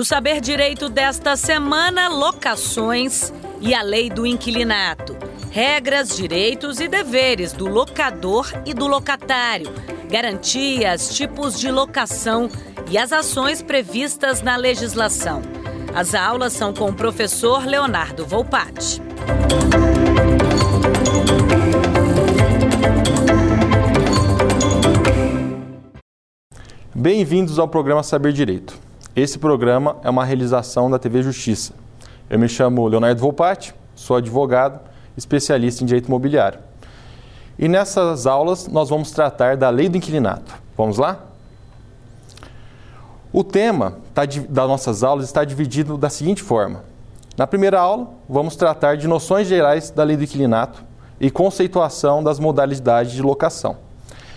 No Saber Direito desta semana, locações e a lei do inquilinato. Regras, direitos e deveres do locador e do locatário. Garantias, tipos de locação e as ações previstas na legislação. As aulas são com o professor Leonardo Volpatti. Bem-vindos ao programa Saber Direito. Esse programa é uma realização da TV Justiça. Eu me chamo Leonardo Volpatti, sou advogado, especialista em direito imobiliário. E nessas aulas nós vamos tratar da lei do inquilinato. Vamos lá? O tema tá, das nossas aulas está dividido da seguinte forma: na primeira aula, vamos tratar de noções gerais da lei do inquilinato e conceituação das modalidades de locação.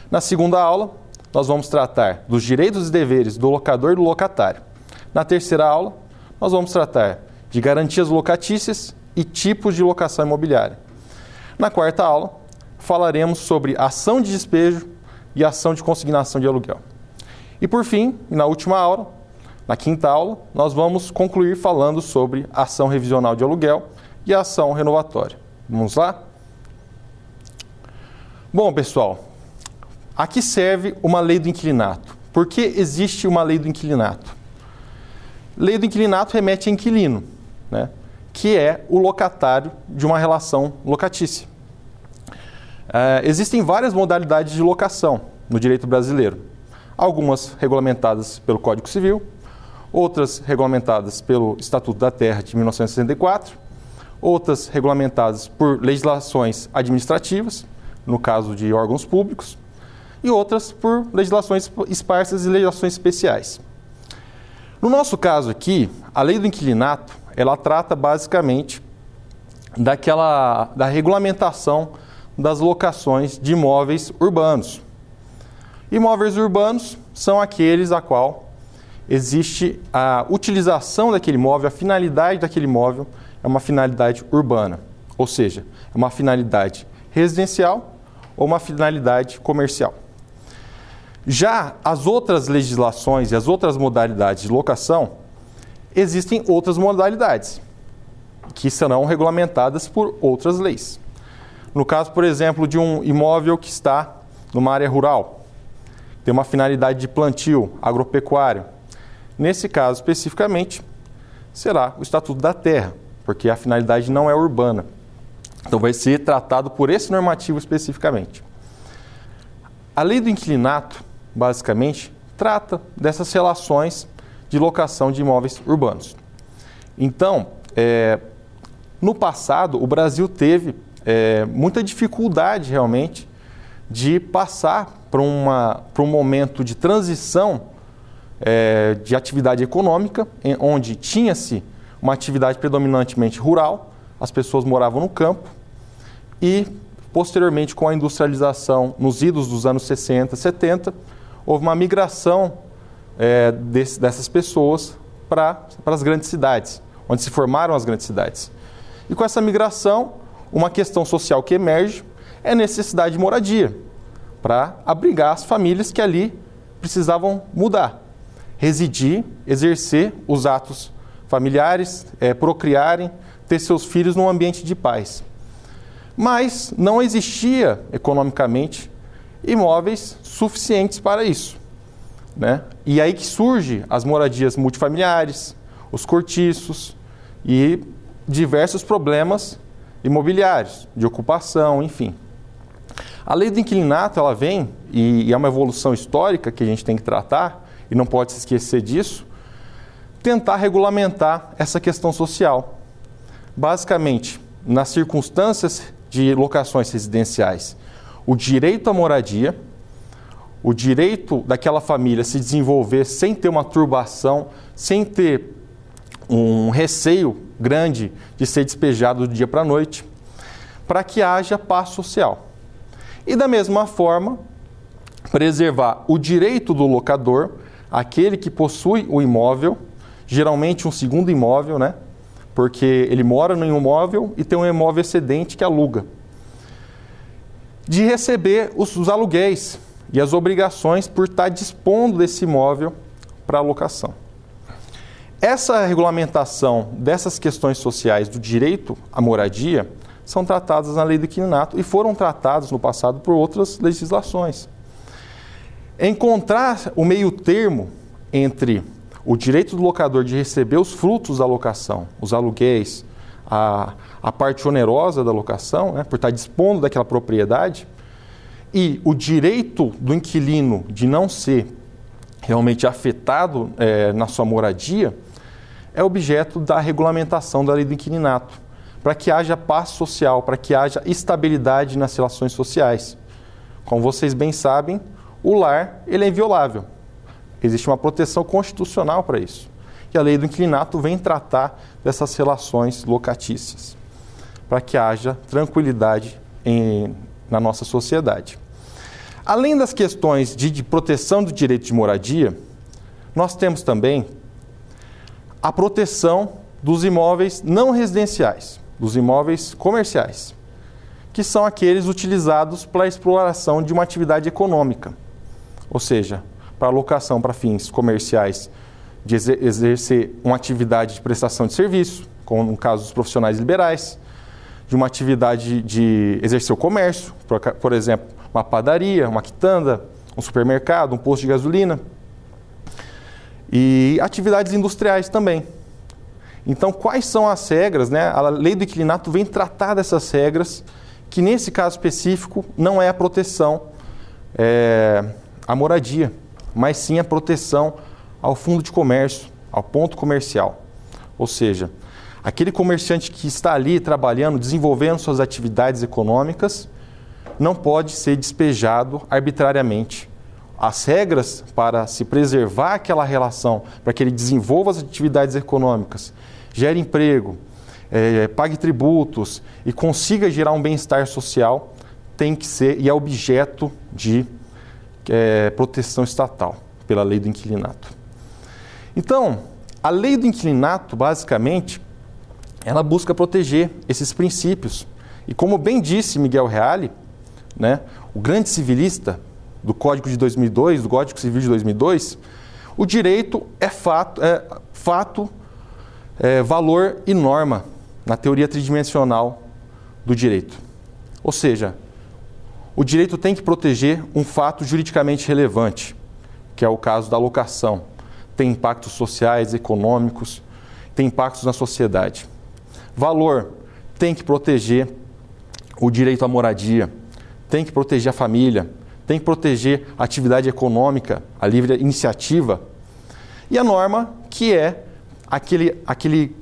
Na segunda aula, nós vamos tratar dos direitos e deveres do locador e do locatário. Na terceira aula, nós vamos tratar de garantias locatícias e tipos de locação imobiliária. Na quarta aula, falaremos sobre ação de despejo e ação de consignação de aluguel. E por fim, na última aula, na quinta aula, nós vamos concluir falando sobre ação revisional de aluguel e ação renovatória. Vamos lá? Bom, pessoal, Aqui serve uma lei do inquilinato. Por que existe uma lei do inquilinato? Lei do inquilinato remete a inquilino, né? que é o locatário de uma relação locatícia. É, existem várias modalidades de locação no direito brasileiro. Algumas regulamentadas pelo Código Civil, outras regulamentadas pelo Estatuto da Terra de 1964, outras regulamentadas por legislações administrativas, no caso de órgãos públicos, e outras por legislações esparsas e legislações especiais. No nosso caso aqui, a lei do inquilinato, ela trata basicamente daquela da regulamentação das locações de imóveis urbanos. Imóveis urbanos são aqueles a qual existe a utilização daquele imóvel, a finalidade daquele imóvel é uma finalidade urbana, ou seja, é uma finalidade residencial ou uma finalidade comercial. Já as outras legislações e as outras modalidades de locação, existem outras modalidades que serão regulamentadas por outras leis. No caso, por exemplo, de um imóvel que está numa área rural, tem uma finalidade de plantio agropecuário. Nesse caso especificamente, será o Estatuto da Terra, porque a finalidade não é urbana. Então vai ser tratado por esse normativo especificamente. A lei do inquilinato basicamente, trata dessas relações de locação de imóveis urbanos. Então, é, no passado, o Brasil teve é, muita dificuldade realmente de passar para um momento de transição é, de atividade econômica, em, onde tinha-se uma atividade predominantemente rural, as pessoas moravam no campo, e posteriormente, com a industrialização nos idos dos anos 60, 70, houve uma migração é, desse, dessas pessoas para as grandes cidades, onde se formaram as grandes cidades. E com essa migração, uma questão social que emerge é a necessidade de moradia, para abrigar as famílias que ali precisavam mudar, residir, exercer os atos familiares, é, procriarem, ter seus filhos num ambiente de paz. Mas não existia economicamente imóveis suficientes para isso. Né? E aí que surge as moradias multifamiliares, os cortiços e diversos problemas imobiliários, de ocupação, enfim. A lei do inquilinato ela vem, e, e é uma evolução histórica que a gente tem que tratar, e não pode se esquecer disso, tentar regulamentar essa questão social. Basicamente, nas circunstâncias de locações residenciais o direito à moradia, o direito daquela família se desenvolver sem ter uma turbação, sem ter um receio grande de ser despejado do dia para a noite, para que haja paz social. E da mesma forma, preservar o direito do locador, aquele que possui o imóvel, geralmente um segundo imóvel, né? Porque ele mora no imóvel e tem um imóvel excedente que aluga de receber os, os aluguéis e as obrigações por estar dispondo desse imóvel para alocação. essa regulamentação dessas questões sociais do direito à moradia são tratadas na lei do inquilinato e foram tratadas no passado por outras legislações. Encontrar o meio termo entre o direito do locador de receber os frutos da locação, os aluguéis, a, a parte onerosa da locação, né, por estar dispondo daquela propriedade, e o direito do inquilino de não ser realmente afetado é, na sua moradia, é objeto da regulamentação da lei do inquilinato, para que haja paz social, para que haja estabilidade nas relações sociais. Como vocês bem sabem, o lar ele é inviolável. Existe uma proteção constitucional para isso. E a lei do inquilinato vem tratar dessas relações locatícias, para que haja tranquilidade em, na nossa sociedade. Além das questões de, de proteção do direito de moradia, nós temos também a proteção dos imóveis não residenciais, dos imóveis comerciais, que são aqueles utilizados para a exploração de uma atividade econômica, ou seja, para alocação para fins comerciais de exercer uma atividade de prestação de serviço, como no caso dos profissionais liberais, de uma atividade de exercer o comércio, por, exemplo, uma padaria, uma quitanda, um supermercado, um posto de gasolina. E atividades industriais também. Então, quais são as regras? Né? A lei do inquilinato vem tratar dessas regras, que nesse caso específico não é a proteção é, à moradia, mas sim a proteção ao fundo de comércio, ao ponto comercial. Ou seja, aquele comerciante que está ali trabalhando, desenvolvendo suas atividades econômicas, não pode ser despejado arbitrariamente. As regras para se preservar aquela relação, para que ele desenvolva as atividades econômicas, gere emprego, é, pague tributos e consiga gerar um bem-estar social, tem que ser e é objeto de é, proteção estatal pela lei do inquilinato. Então, a lei do inquilinato, basicamente, ela busca proteger esses princípios. E como bem disse Miguel Reale, né, o grande civilista do Código de 2002, do Código Civil de 2002, o direito é fato, é fato, é valor e norma na teoria tridimensional do direito. Ou seja, o direito tem que proteger um fato juridicamente relevante, que é o caso da locação. Tem impactos sociais, econômicos, tem impactos na sociedade. Valor tem que proteger o direito à moradia, tem que proteger a família, tem que proteger a atividade econômica, a livre iniciativa. E a norma, que é aquele, aquele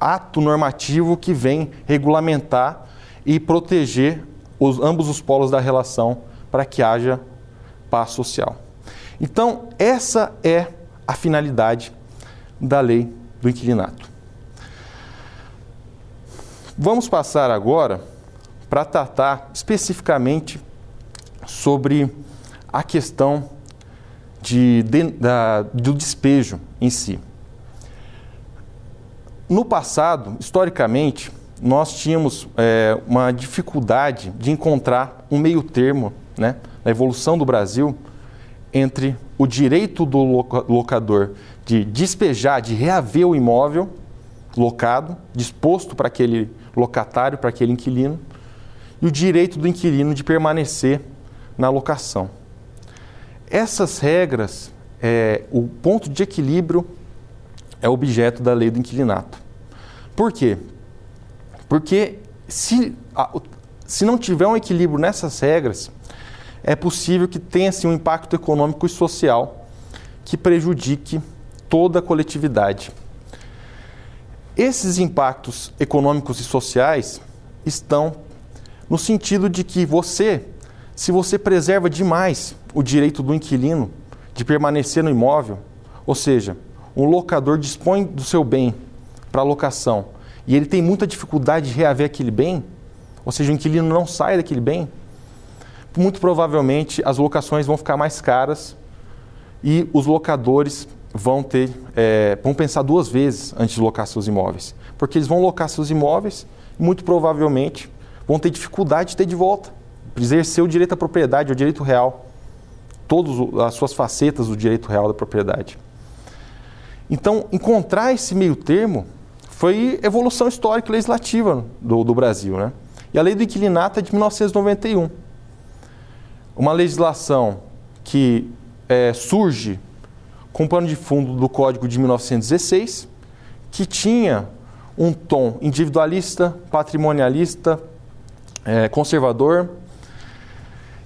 ato normativo que vem regulamentar e proteger os, ambos os polos da relação para que haja paz social. Então, essa é a finalidade da lei do inquilinato. Vamos passar agora para tratar especificamente sobre a questão de, de, da, do despejo em si. No passado, historicamente, nós tínhamos é, uma dificuldade de encontrar um meio termo né, na evolução do Brasil entre o direito do locador de despejar, de reaver o imóvel locado, disposto para aquele locatário, para aquele inquilino, e o direito do inquilino de permanecer na locação. Essas regras, é, o ponto de equilíbrio é objeto da lei do inquilinato. Por quê? Porque se, se não tiver um equilíbrio nessas regras, é possível que tenha assim, um impacto econômico e social que prejudique toda a coletividade. Esses impactos econômicos e sociais estão no sentido de que você, se você preserva demais o direito do inquilino de permanecer no imóvel, ou seja, um locador dispõe do seu bem para locação e ele tem muita dificuldade de reaver aquele bem, ou seja, o inquilino não sai daquele bem, muito provavelmente as locações vão ficar mais caras e os locadores vão ter é, vão pensar duas vezes antes de locar seus imóveis, porque eles vão locar seus imóveis e muito provavelmente vão ter dificuldade de ter de volta, exercer o direito à propriedade, o direito real, todas as suas facetas do direito real da propriedade. Então, encontrar esse meio termo foi evolução histórica e legislativa do, do Brasil. Né? E a lei do inquilinato é de 1991. Uma legislação que é, surge com pano de fundo do Código de 1916, que tinha um tom individualista, patrimonialista, é, conservador.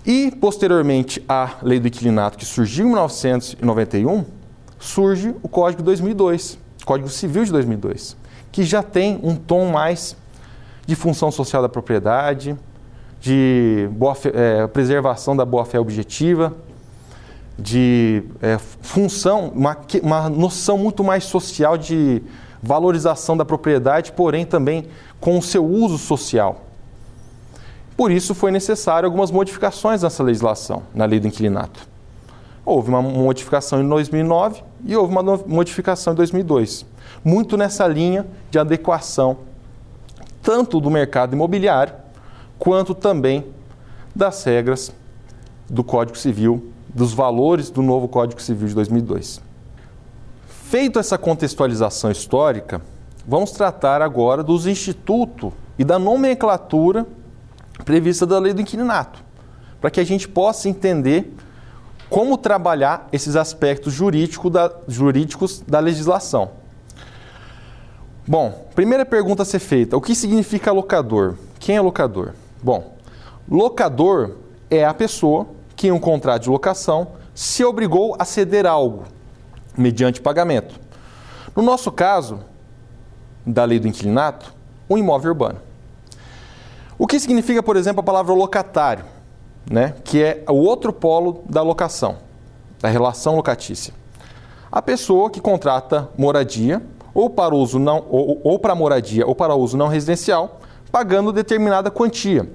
E, posteriormente à lei do inquilinato, que surgiu em 1991, surge o Código de 2002, Código Civil de 2002, que já tem um tom mais de função social da propriedade, de boa, é, preservação da boa-fé objetiva, de é, função, uma, uma noção muito mais social de valorização da propriedade, porém também com o seu uso social. Por isso foi necessário algumas modificações nessa legislação, na lei do inquilinato. Houve uma modificação em 2009 e houve uma modificação em 2002, muito nessa linha de adequação tanto do mercado imobiliário quanto também das regras do Código Civil, dos valores do novo Código Civil de 2002. Feito essa contextualização histórica, vamos tratar agora dos institutos e da nomenclatura prevista da lei do inquilinato, para que a gente possa entender como trabalhar esses aspectos jurídico da, jurídicos da legislação. Bom, primeira pergunta a ser feita: o que significa locador? Quem é locador? Bom, locador é a pessoa que, em um contrato de locação, se obrigou a ceder algo mediante pagamento. No nosso caso, da lei do inquilinato, um imóvel urbano. O que significa, por exemplo, a palavra locatário, né? que é o outro polo da locação, da relação locatícia? A pessoa que contrata moradia ou para uso não ou, ou para moradia ou para uso não residencial, pagando determinada quantia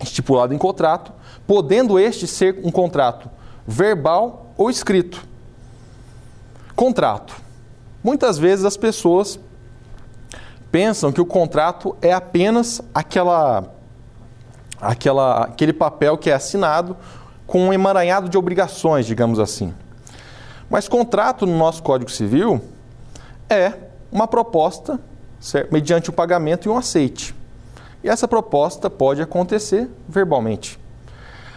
estipulada em contrato, podendo este ser um contrato verbal ou escrito. Contrato. Muitas vezes as pessoas pensam que o contrato é apenas aquela, aquela, aquele papel que é assinado com um emaranhado de obrigações, digamos assim. Mas contrato no nosso Código Civil é uma proposta certo? mediante o pagamento e um aceite. E essa proposta pode acontecer verbalmente.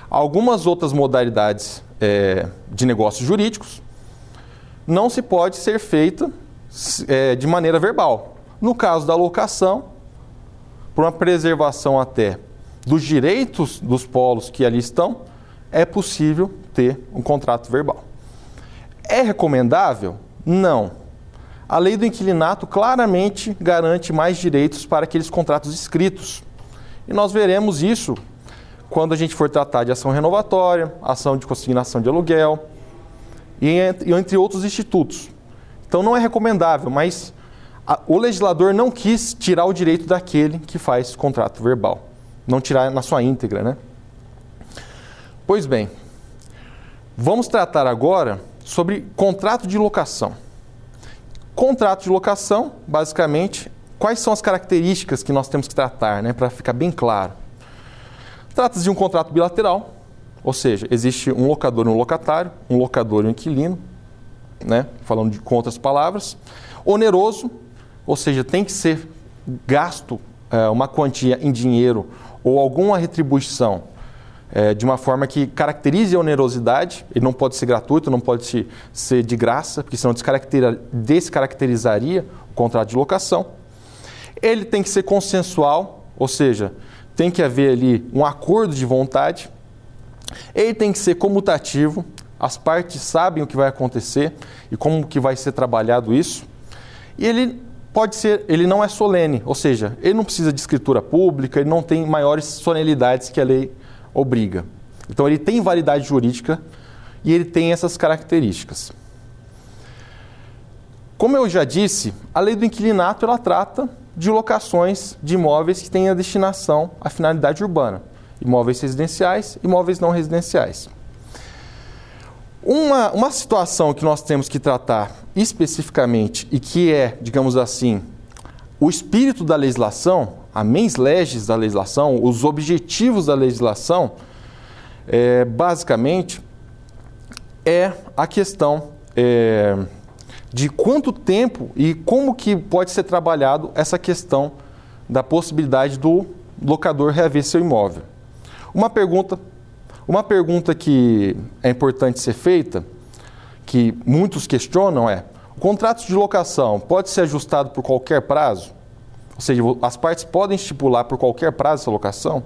Algumas outras modalidades é, de negócios jurídicos não se pode ser feita é, de maneira verbal. No caso da locação, por uma preservação até dos direitos dos polos que ali estão, é possível ter um contrato verbal. É recomendável? Não. A lei do inquilinato claramente garante mais direitos para aqueles contratos escritos. E nós veremos isso quando a gente for tratar de ação renovatória, ação de consignação de aluguel, e entre outros institutos. Então não é recomendável, mas o legislador não quis tirar o direito daquele que faz contrato verbal, não tirar na sua íntegra, né? Pois bem, vamos tratar agora sobre contrato de locação. Contrato de locação, basicamente, quais são as características que nós temos que tratar, né, para ficar bem claro? Trata-se de um contrato bilateral, ou seja, existe um locador e um locatário, um locador e um inquilino, né? falando de, com outras palavras. Oneroso, ou seja, tem que ser gasto é, uma quantia em dinheiro ou alguma retribuição é, de uma forma que caracterize a onerosidade. Ele não pode ser gratuito, não pode ser de graça, porque senão descaracterizaria o contrato de locação. Ele tem que ser consensual, ou seja, tem que haver ali um acordo de vontade. Ele tem que ser comutativo, as partes sabem o que vai acontecer e como que vai ser trabalhado isso. E ele pode ser, ele não é solene, ou seja, ele não precisa de escritura pública, ele não tem maiores solenidades que a lei obriga. Então ele tem validade jurídica e ele tem essas características. Como eu já disse, a lei do inquilinato ela trata de locações de imóveis que têm a destinação à finalidade urbana imóveis residenciais, imóveis não residenciais. Uma, uma situação que nós temos que tratar especificamente e que é, digamos assim, o espírito da legislação, a mens da legislação, os objetivos da legislação, é, basicamente, é a questão é, de quanto tempo e como que pode ser trabalhado essa questão da possibilidade do locador reaver seu imóvel. Uma pergunta, uma pergunta que é importante ser feita, que muitos questionam é: o contrato de locação pode ser ajustado por qualquer prazo? Ou seja, as partes podem estipular por qualquer prazo essa locação?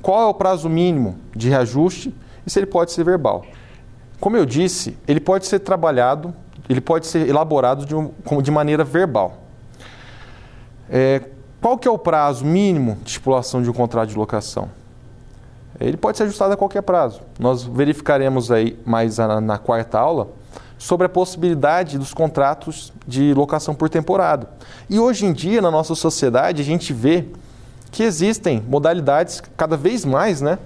Qual é o prazo mínimo de reajuste e se ele pode ser verbal? Como eu disse, ele pode ser trabalhado, ele pode ser elaborado de, um, de maneira verbal. É, qual que é o prazo mínimo de estipulação de um contrato de locação? Ele pode ser ajustado a qualquer prazo. Nós verificaremos aí mais na, na quarta aula sobre a possibilidade dos contratos de locação por temporada. E hoje em dia, na nossa sociedade, a gente vê que existem modalidades cada vez mais né,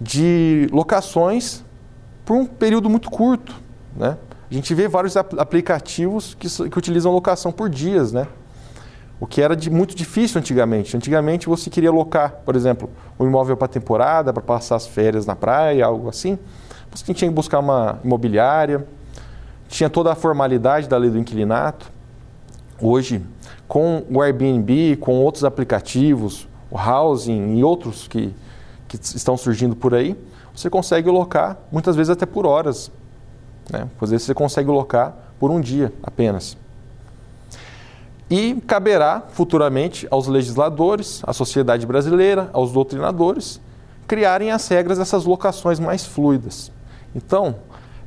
de locações por um período muito curto. Né? A gente vê vários aplicativos que, que utilizam locação por dias, né? o que era de, muito difícil antigamente. Antigamente você queria locar, por exemplo, um imóvel para temporada, para passar as férias na praia, algo assim. Você tinha que buscar uma imobiliária, tinha toda a formalidade da lei do inquilinato. Hoje, com o Airbnb, com outros aplicativos, o Housing e outros que, que estão surgindo por aí, você consegue locar muitas vezes até por horas. Né? Às vezes você consegue locar por um dia apenas. E caberá futuramente aos legisladores, à sociedade brasileira, aos doutrinadores, criarem as regras dessas locações mais fluidas. Então,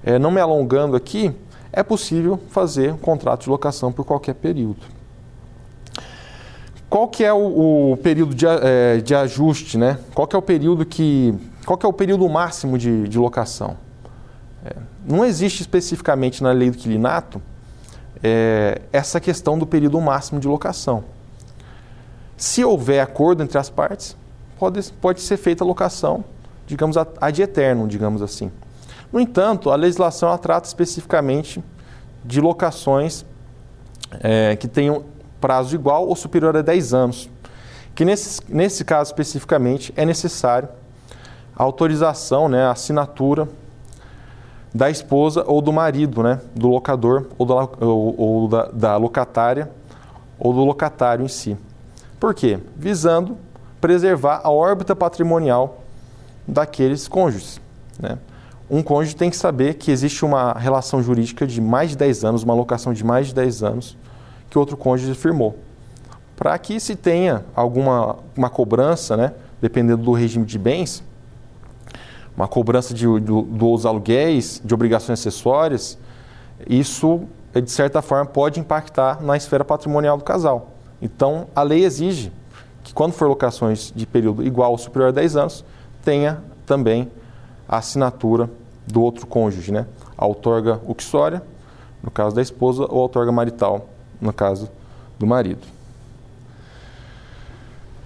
é, não me alongando aqui, é possível fazer um contrato de locação por qualquer período. Qual que é o, o período de, é, de, ajuste, né? Qual que é o período que, qual que é o período máximo de, de locação? É, não existe especificamente na lei do quilinato é, essa questão do período máximo de locação. Se houver acordo entre as partes, pode, pode ser feita a locação, digamos, ad eterno, digamos assim. No entanto, a legislação trata especificamente de locações é, que tenham prazo igual ou superior a 10 anos, que nesse, nesse caso especificamente é necessário a autorização, né, a assinatura da esposa ou do marido, né, do locador ou, da, ou, ou da, da locatária ou do locatário em si. Por quê? Visando preservar a órbita patrimonial daqueles cônjuges. Né? Um cônjuge tem que saber que existe uma relação jurídica de mais de 10 anos, uma locação de mais de 10 anos, que outro cônjuge firmou. Para que se tenha alguma uma cobrança, né, dependendo do regime de bens, uma cobrança de, do, dos aluguéis, de obrigações acessórias, isso, de certa forma, pode impactar na esfera patrimonial do casal. Então, a lei exige que, quando for locações de período igual ou superior a 10 anos, tenha também a assinatura do outro cônjuge, né? A outorga uxória, no caso da esposa, ou a outorga marital, no caso do marido.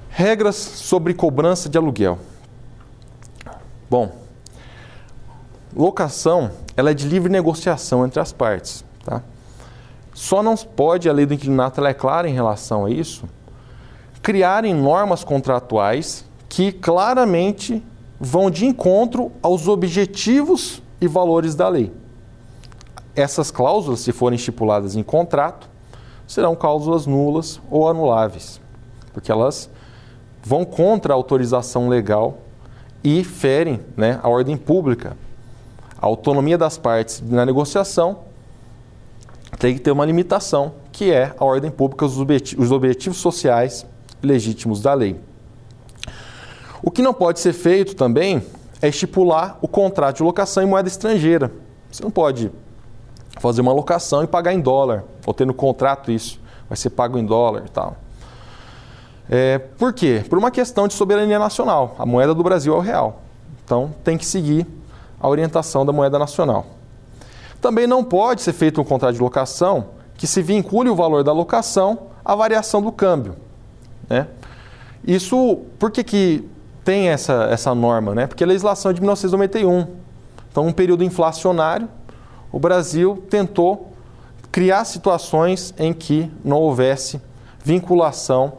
Regras sobre cobrança de aluguel. Bom, locação ela é de livre negociação entre as partes. Tá? Só não pode, a lei do inquilinato ela é clara em relação a isso, criarem normas contratuais que claramente vão de encontro aos objetivos e valores da lei. Essas cláusulas, se forem estipuladas em contrato, serão cláusulas nulas ou anuláveis, porque elas vão contra a autorização legal e ferem né, a ordem pública. A autonomia das partes na negociação tem que ter uma limitação, que é a ordem pública, os objetivos sociais legítimos da lei. O que não pode ser feito também é estipular o contrato de locação em moeda estrangeira. Você não pode fazer uma locação e pagar em dólar, ou ter no contrato isso, vai ser pago em dólar e tal. É, por quê? Por uma questão de soberania nacional. A moeda do Brasil é o real. Então tem que seguir a orientação da moeda nacional. Também não pode ser feito um contrato de locação que se vincule o valor da locação à variação do câmbio. Né? Isso, por que, que tem essa, essa norma, né? Porque a legislação é de 1991. Então, um período inflacionário, o Brasil tentou criar situações em que não houvesse vinculação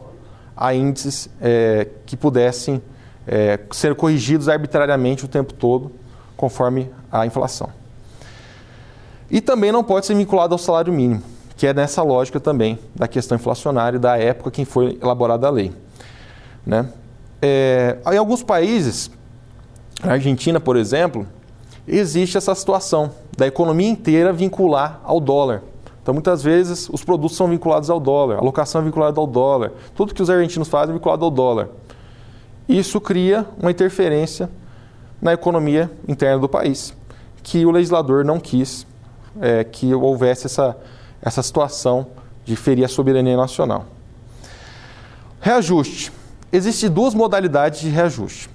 a índices é, que pudessem é, ser corrigidos arbitrariamente o tempo todo, conforme a inflação. E também não pode ser vinculado ao salário mínimo. que é nessa lógica também da questão inflacionária da época que foi elaborada a lei. Né? É, em alguns países, na Argentina, por exemplo, existe essa situação da economia inteira vincular ao dólar. Então, muitas vezes, os produtos são vinculados ao dólar, a locação é vinculada ao dólar, tudo que os argentinos fazem é vinculado ao dólar. Isso cria uma interferência na economia interna do país, que o legislador não quis é, que houvesse essa, essa situação de ferir a soberania nacional. Reajuste. Existem duas modalidades de reajuste.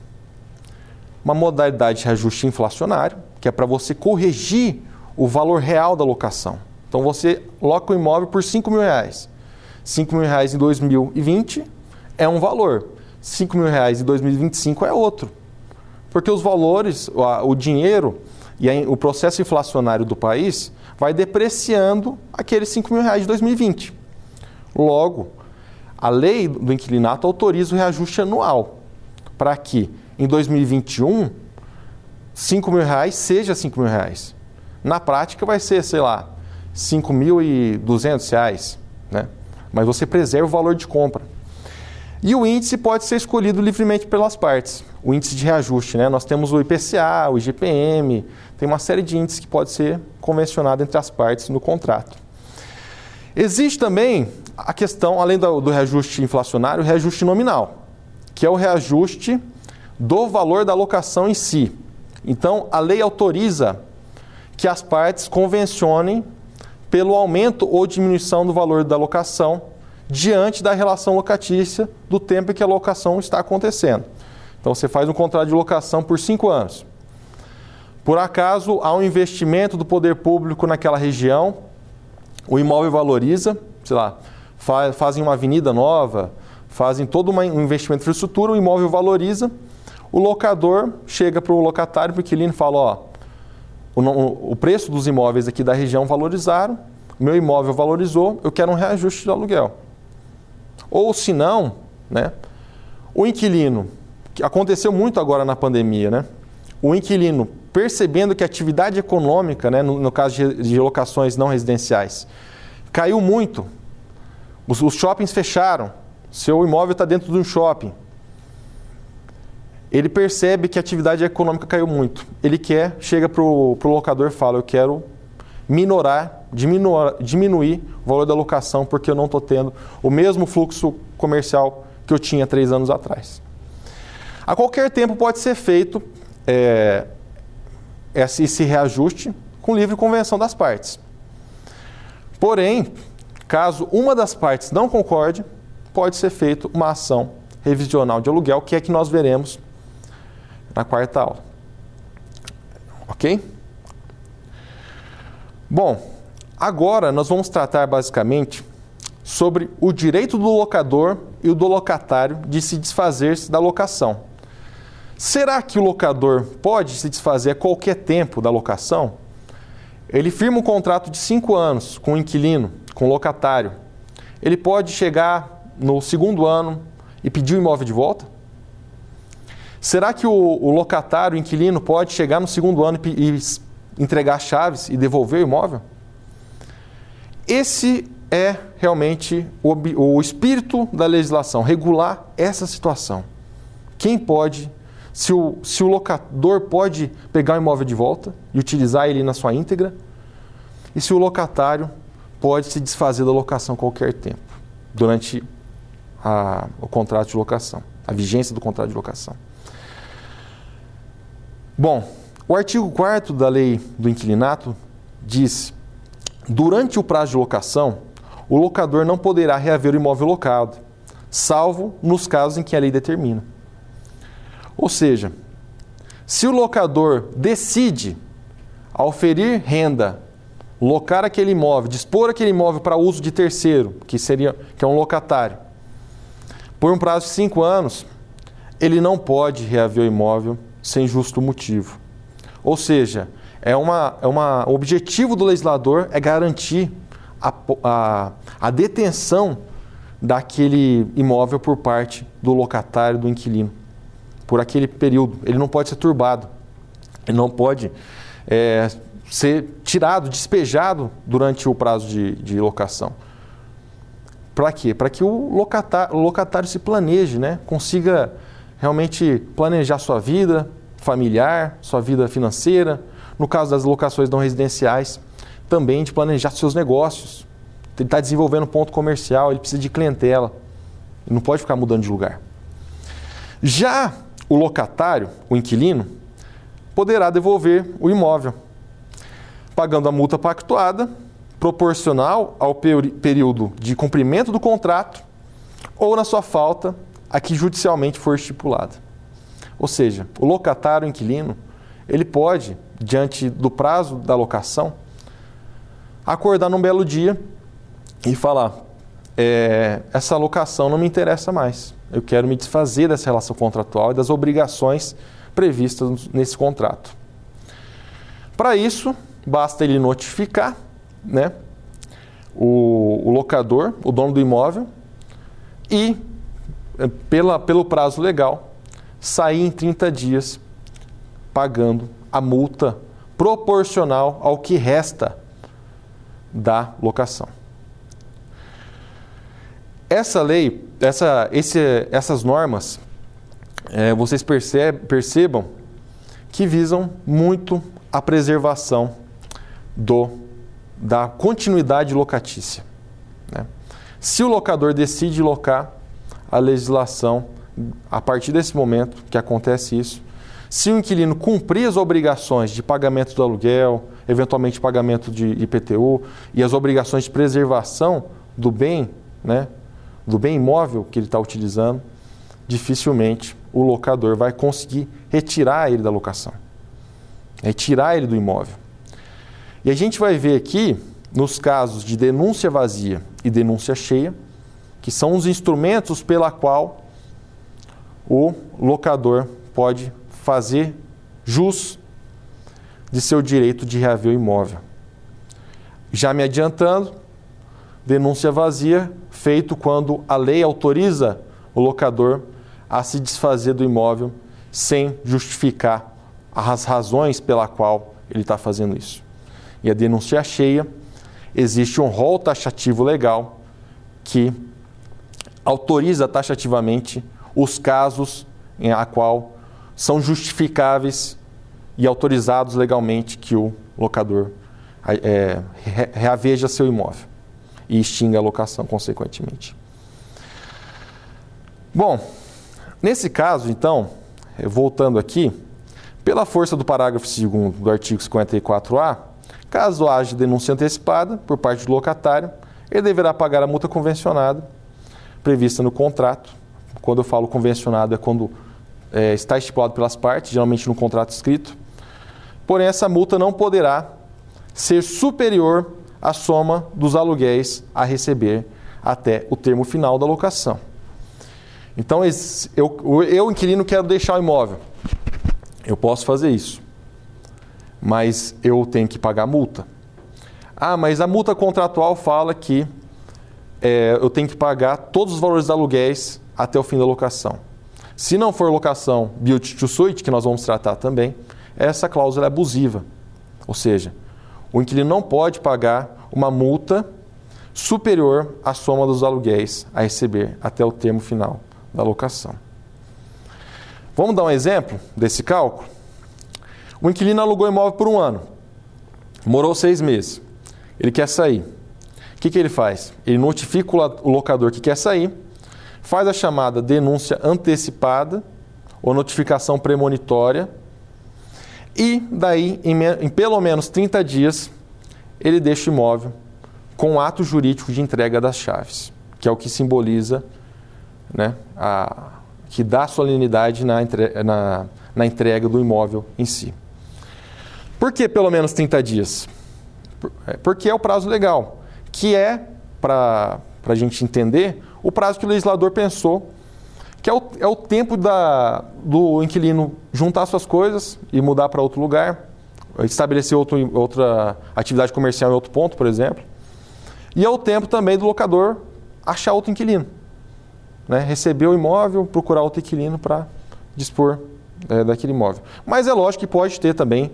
Uma modalidade de reajuste inflacionário, que é para você corrigir o valor real da locação. Então você loca o imóvel por 5 mil reais. 5 mil reais em 2020 é um valor. 5 mil reais em 2025 é outro. Porque os valores, o dinheiro e o processo inflacionário do país vai depreciando aqueles 5 mil reais de 2020. Logo, a lei do inquilinato autoriza o reajuste anual para que em 2021 5 mil reais seja 5 mil reais. Na prática vai ser, sei lá, 5.200 reais, né? mas você preserva o valor de compra. E o índice pode ser escolhido livremente pelas partes, o índice de reajuste. Né? Nós temos o IPCA, o IGPM, tem uma série de índices que pode ser convencionado entre as partes no contrato. Existe também a questão, além do, do reajuste inflacionário, o reajuste nominal, que é o reajuste do valor da locação em si. Então, a lei autoriza que as partes convencionem pelo aumento ou diminuição do valor da locação diante da relação locatícia do tempo em que a locação está acontecendo. Então, você faz um contrato de locação por cinco anos. Por acaso há um investimento do poder público naquela região, o imóvel valoriza, sei lá, fazem uma avenida nova, fazem todo um investimento em infraestrutura, o imóvel valoriza, o locador chega para o locatário, para o inquilino e fala, ó, o, o preço dos imóveis aqui da região valorizaram, meu imóvel valorizou, eu quero um reajuste de aluguel. Ou se não, né, o inquilino, que aconteceu muito agora na pandemia, né? O inquilino percebendo que a atividade econômica, né, no, no caso de, de, locações não residenciais, caiu muito. Os, os shoppings fecharam. Seu imóvel está dentro de um shopping. Ele percebe que a atividade econômica caiu muito. Ele quer, chega para o locador e fala: Eu quero minorar, diminuir, diminuir o valor da locação porque eu não estou tendo o mesmo fluxo comercial que eu tinha três anos atrás. A qualquer tempo pode ser feito é, esse reajuste com livre convenção das partes. Porém, caso uma das partes não concorde, pode ser feita uma ação revisional de aluguel, que é que nós veremos na quarta aula. Ok? Bom, agora nós vamos tratar basicamente sobre o direito do locador e o do locatário de se desfazer-se da locação. Será que o locador pode se desfazer a qualquer tempo da locação? Ele firma um contrato de cinco anos com o inquilino, com locatário. Ele pode chegar no segundo ano e pedir o imóvel de volta? Será que o, o locatário, o inquilino, pode chegar no segundo ano e, e entregar chaves e devolver o imóvel? Esse é realmente o, o espírito da legislação, regular essa situação. Quem pode se o, se o locador pode pegar o imóvel de volta e utilizar ele na sua íntegra, e se o locatário pode se desfazer da locação a qualquer tempo, durante a, o contrato de locação, a vigência do contrato de locação. Bom, o artigo 4 da lei do inquilinato diz: durante o prazo de locação, o locador não poderá reaver o imóvel locado, salvo nos casos em que a lei determina. Ou seja, se o locador decide oferir renda, locar aquele imóvel, dispor aquele imóvel para uso de terceiro, que seria que é um locatário, por um prazo de cinco anos, ele não pode reaver o imóvel sem justo motivo. Ou seja, é uma, é uma, o objetivo do legislador é garantir a, a, a detenção daquele imóvel por parte do locatário, do inquilino por aquele período. Ele não pode ser turbado. Ele não pode é, ser tirado, despejado durante o prazo de, de locação. Para quê? Para que o locatário, o locatário se planeje, né? consiga realmente planejar sua vida familiar, sua vida financeira, no caso das locações não residenciais, também de planejar seus negócios. Ele está desenvolvendo um ponto comercial, ele precisa de clientela. Ele não pode ficar mudando de lugar. Já o locatário, o inquilino, poderá devolver o imóvel, pagando a multa pactuada, proporcional ao período de cumprimento do contrato ou, na sua falta, a que judicialmente for estipulada. Ou seja, o locatário, inquilino, ele pode, diante do prazo da locação, acordar num belo dia e falar: é, essa locação não me interessa mais. Eu quero me desfazer dessa relação contratual e das obrigações previstas nesse contrato. Para isso, basta ele notificar né, o, o locador, o dono do imóvel, e, eh, pela, pelo prazo legal, sair em 30 dias pagando a multa proporcional ao que resta da locação. Essa lei, essa, esse, essas normas é, vocês perceb, percebam que visam muito a preservação do, da continuidade locatícia. Né? Se o locador decide locar, a legislação, a partir desse momento que acontece isso, se o inquilino cumprir as obrigações de pagamento do aluguel, eventualmente pagamento de IPTU e as obrigações de preservação do bem, né, do bem imóvel que ele está utilizando, dificilmente o locador vai conseguir retirar ele da locação, retirar ele do imóvel. E a gente vai ver aqui, nos casos de denúncia vazia e denúncia cheia, que são os instrumentos pela qual o locador pode fazer jus de seu direito de reaver o imóvel. Já me adiantando, denúncia vazia feito quando a lei autoriza o locador a se desfazer do imóvel sem justificar as razões pela qual ele está fazendo isso. E a denúncia cheia, existe um rol taxativo legal que autoriza taxativamente os casos em a qual são justificáveis e autorizados legalmente que o locador é, reaveja seu imóvel e extinga a locação, consequentemente. Bom, Nesse caso, então, voltando aqui, pela força do parágrafo 2 do artigo 54A, caso haja denúncia antecipada por parte do locatário, ele deverá pagar a multa convencionada prevista no contrato. Quando eu falo convencionado é quando é, está estipulado pelas partes, geralmente no contrato escrito. Porém, essa multa não poderá ser superior à soma dos aluguéis a receber até o termo final da locação. Então, eu, eu, inquilino, quero deixar o imóvel. Eu posso fazer isso. Mas eu tenho que pagar multa. Ah, mas a multa contratual fala que é, eu tenho que pagar todos os valores de aluguéis até o fim da locação. Se não for locação build to suit, que nós vamos tratar também, essa cláusula é abusiva. Ou seja, o inquilino não pode pagar uma multa superior à soma dos aluguéis a receber até o termo final da locação. Vamos dar um exemplo desse cálculo? O inquilino alugou o imóvel por um ano, morou seis meses, ele quer sair. O que, que ele faz? Ele notifica o locador que quer sair, faz a chamada denúncia antecipada ou notificação premonitória e daí, em, em pelo menos 30 dias, ele deixa o imóvel com o ato jurídico de entrega das chaves, que é o que simboliza né, a, que dá solenidade na, entre, na, na entrega do imóvel em si. Por que pelo menos 30 dias? É, porque é o prazo legal, que é, para a gente entender, o prazo que o legislador pensou, que é o, é o tempo da, do inquilino juntar suas coisas e mudar para outro lugar, estabelecer outro, outra atividade comercial em outro ponto, por exemplo. E é o tempo também do locador achar outro inquilino né, receber o imóvel, procurar outro inquilino para dispor é, daquele imóvel. Mas é lógico que pode ter também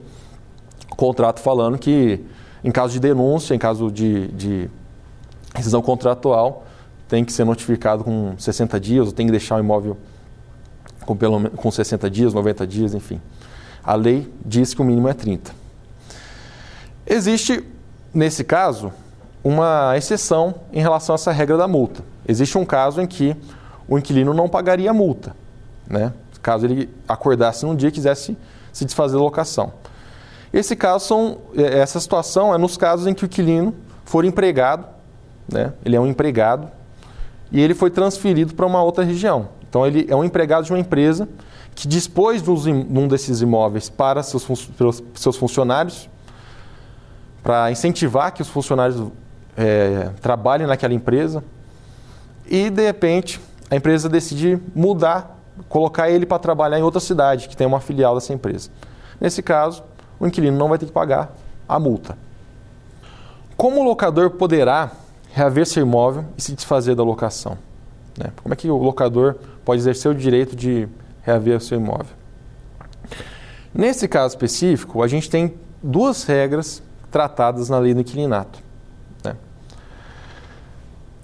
contrato falando que Em caso de denúncia, em caso de, de rescisão contratual, tem que ser notificado com 60 dias, ou tem que deixar o imóvel com, pelo, com 60 dias, 90 dias, enfim. A lei diz que o mínimo é 30. Existe, nesse caso, uma exceção em relação a essa regra da multa. Existe um caso em que o inquilino não pagaria a multa, né? caso ele acordasse num dia e quisesse se desfazer da locação. Esse caso são, é, essa situação é nos casos em que o inquilino for empregado, né? ele é um empregado, e ele foi transferido para uma outra região. Então ele é um empregado de uma empresa que dispôs de um desses imóveis para seus, seus funcionários, para incentivar que os funcionários é, trabalhem naquela empresa, e de repente a empresa decide mudar, colocar ele para trabalhar em outra cidade que tem uma filial dessa empresa. Nesse caso, o inquilino não vai ter que pagar a multa. Como o locador poderá reaver seu imóvel e se desfazer da locação? Né? Como é que o locador pode exercer o direito de reaver seu imóvel? Nesse caso específico, a gente tem duas regras tratadas na lei do inquilinato. Né?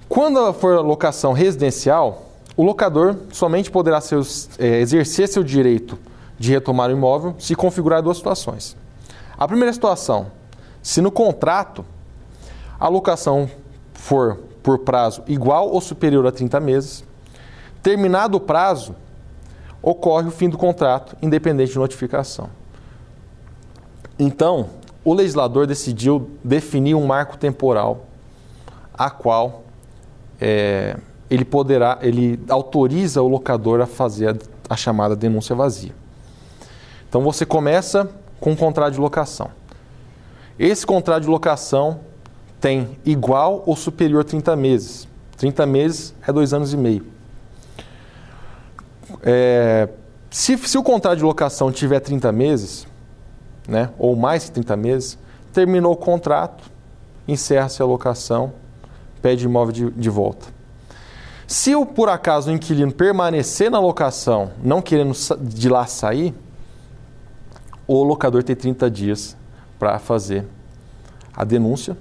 Quando for locação residencial, o locador somente poderá é, exercer seu direito de retomar o imóvel se configurar duas situações. A primeira situação, se no contrato a locação for por prazo igual ou superior a 30 meses, terminado o prazo, ocorre o fim do contrato, independente de notificação. Então, o legislador decidiu definir um marco temporal a qual é, ele poderá, ele autoriza o locador a fazer a, a chamada denúncia vazia. Então você começa com um contrato de locação. Esse contrato de locação tem igual ou superior a 30 meses. 30 meses é dois anos e meio. É, se, se, o contrato de locação tiver 30 meses, né, ou mais que 30 meses, terminou o contrato, encerra-se a locação, pede imóvel de, de volta. Se o, por acaso o inquilino permanecer na locação, não querendo de lá sair, o locador tem 30 dias para fazer a denúncia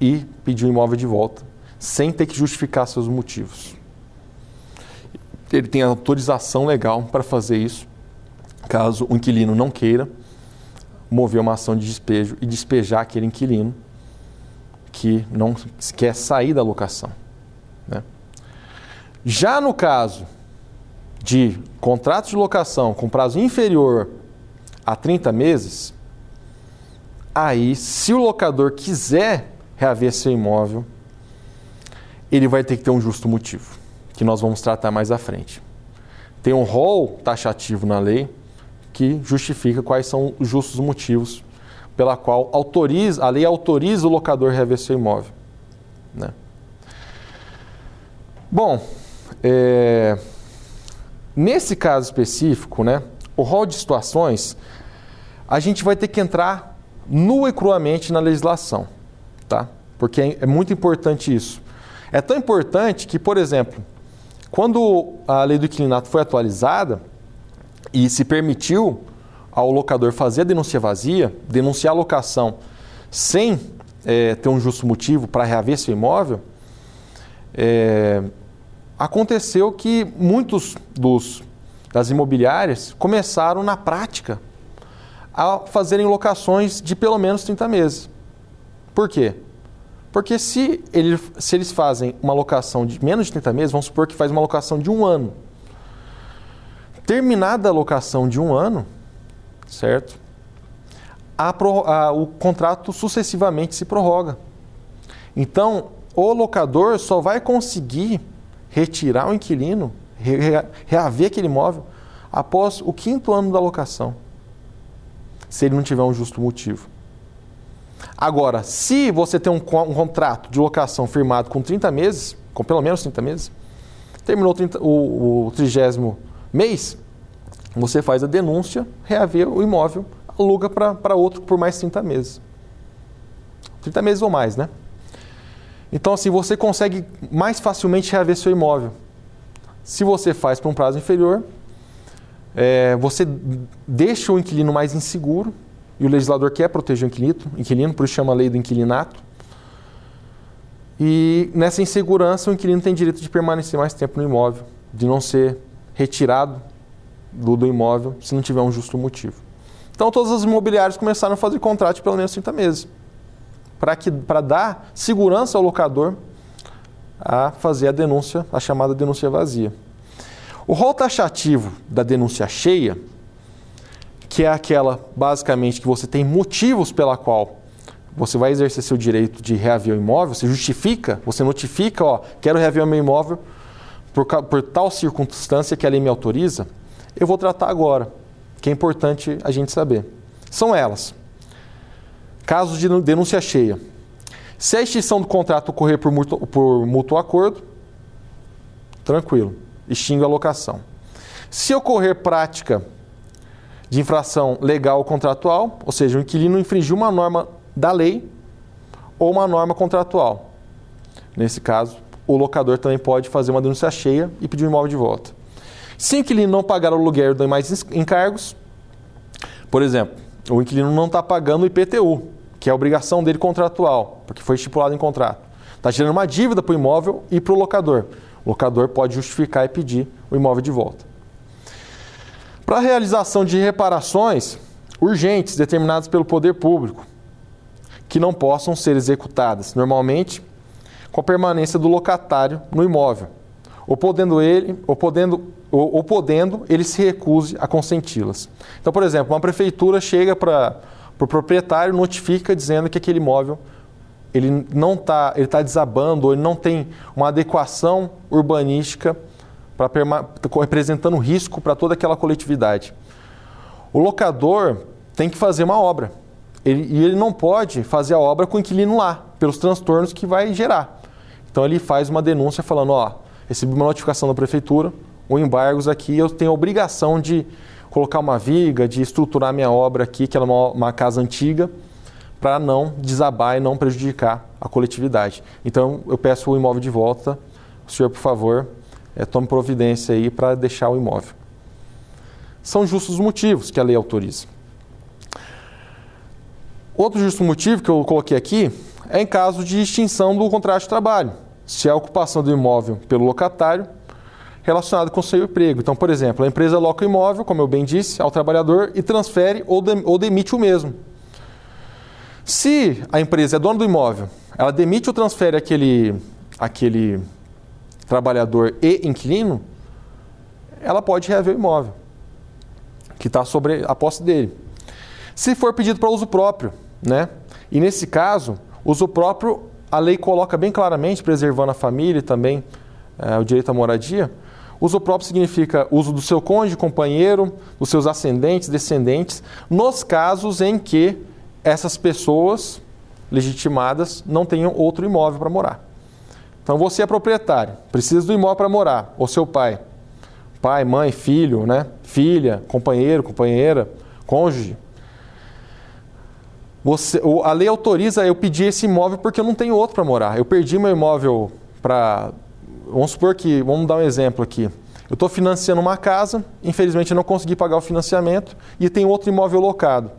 e pedir o imóvel de volta, sem ter que justificar seus motivos. Ele tem autorização legal para fazer isso, caso o inquilino não queira mover uma ação de despejo e despejar aquele inquilino que não quer sair da locação. Né? Já no caso de contrato de locação com prazo inferior a 30 meses, aí, se o locador quiser reaver seu imóvel, ele vai ter que ter um justo motivo, que nós vamos tratar mais à frente. Tem um rol taxativo na lei que justifica quais são os justos motivos pela qual autoriza, a lei autoriza o locador a reaver seu imóvel. Né? Bom, é, nesse caso específico, né, o rol de situações, a gente vai ter que entrar nu e cruamente na legislação tá? Porque é, é muito importante isso. É tão importante que, por exemplo, quando a lei do inquilinato foi atualizada e se permitiu ao locador fazer a denúncia vazia, denunciar a locação sem é, ter um justo motivo para reaver seu imóvel, é, aconteceu que muitos dos, das imobiliárias começaram na prática a fazerem locações de pelo menos 30 meses. Por quê? Porque se, ele, se eles fazem uma locação de menos de 30 meses, vamos supor que faz uma locação de um ano. Terminada a locação de um ano, certo? A, a, o contrato sucessivamente se prorroga. Então, o locador só vai conseguir retirar o inquilino, re, reaver aquele imóvel, após o quinto ano da locação, se ele não tiver um justo motivo. Agora, se você tem um, um contrato de locação firmado com 30 meses, com pelo menos 30 meses, terminou 30, o, o 30 mês, você faz a denúncia, reaver o imóvel, aluga para outro por mais 30 meses. 30 meses ou mais, né? Então, assim, você consegue mais facilmente reaver seu imóvel. Se você faz por um prazo inferior, é, você deixa o inquilino mais inseguro, e o legislador quer proteger o inquilino, inquilino por isso chama a lei do inquilinato. E nessa insegurança, o inquilino tem direito de permanecer mais tempo no imóvel, de não ser retirado do, do imóvel se não tiver um justo motivo. Então, todas as imobiliárias começaram a fazer contrato de pelo menos 30 meses, para dar segurança ao locador a fazer a denúncia, a chamada denúncia vazia. O rol taxativo da denúncia cheia, que é aquela basicamente que você tem motivos pela qual você vai exercer seu direito de reaver o imóvel, você justifica, você notifica, ó, quero reaver o meu imóvel por, por tal circunstância que a lei me autoriza, eu vou tratar agora, que é importante a gente saber. São elas. Casos de denúncia cheia. Se a extinção do contrato ocorrer por mútuo, por mútuo acordo, tranquilo, extingue a locação. Se ocorrer prática de infração legal ou contratual, ou seja, o inquilino infringiu uma norma da lei ou uma norma contratual. Nesse caso, o locador também pode fazer uma denúncia cheia e pedir o imóvel de volta. Se o inquilino não pagar o aluguel e demais encargos, por exemplo, o inquilino não está pagando o IPTU, que é a obrigação dele contratual, porque foi estipulado em contrato. Está gerando uma dívida para o imóvel e para o locador. O locador pode justificar e pedir o imóvel de volta. Para a realização de reparações urgentes determinadas pelo poder público, que não possam ser executadas, normalmente com a permanência do locatário no imóvel, ou podendo ele, ou podendo, ou, ou podendo ele se recuse a consenti-las. Então, por exemplo, uma prefeitura chega para o pro proprietário, notifica dizendo que aquele imóvel ele não está, ele está desabando, ou ele não tem uma adequação urbanística para representando risco para toda aquela coletividade. O locador tem que fazer uma obra. Ele, e ele não pode fazer a obra com o inquilino lá, pelos transtornos que vai gerar. Então ele faz uma denúncia falando, ó, recebi uma notificação da prefeitura, o embargos aqui, eu tenho a obrigação de colocar uma viga, de estruturar minha obra aqui, que é uma, uma casa antiga, para não desabar e não prejudicar a coletividade. Então eu peço o imóvel de volta, o senhor, por favor, é, tome providência aí para deixar o imóvel. São justos motivos que a lei autoriza. Outro justo motivo que eu coloquei aqui é em caso de extinção do contrato de trabalho se é a ocupação do imóvel pelo locatário relacionado com seu emprego. Então, por exemplo, a empresa loca o imóvel, como eu bem disse, ao trabalhador e transfere ou demite o mesmo. Se a empresa é dona do imóvel, ela demite ou transfere aquele, aquele trabalhador e inquilino, ela pode reaver o imóvel, que está sobre a posse dele. Se for pedido para uso próprio, né? E nesse caso, uso próprio a lei coloca bem claramente, preservando a família e também é, o direito à moradia. Uso próprio significa uso do seu cônjuge, companheiro, dos seus ascendentes, descendentes, nos casos em que essas pessoas legitimadas não tenham outro imóvel para morar. Então você é proprietário, precisa do imóvel para morar, ou seu pai, pai, mãe, filho, né? filha, companheiro, companheira, cônjuge. Você, a lei autoriza eu pedir esse imóvel porque eu não tenho outro para morar. Eu perdi meu imóvel para. Vamos supor que. Vamos dar um exemplo aqui. Eu estou financiando uma casa, infelizmente eu não consegui pagar o financiamento e tem outro imóvel locado.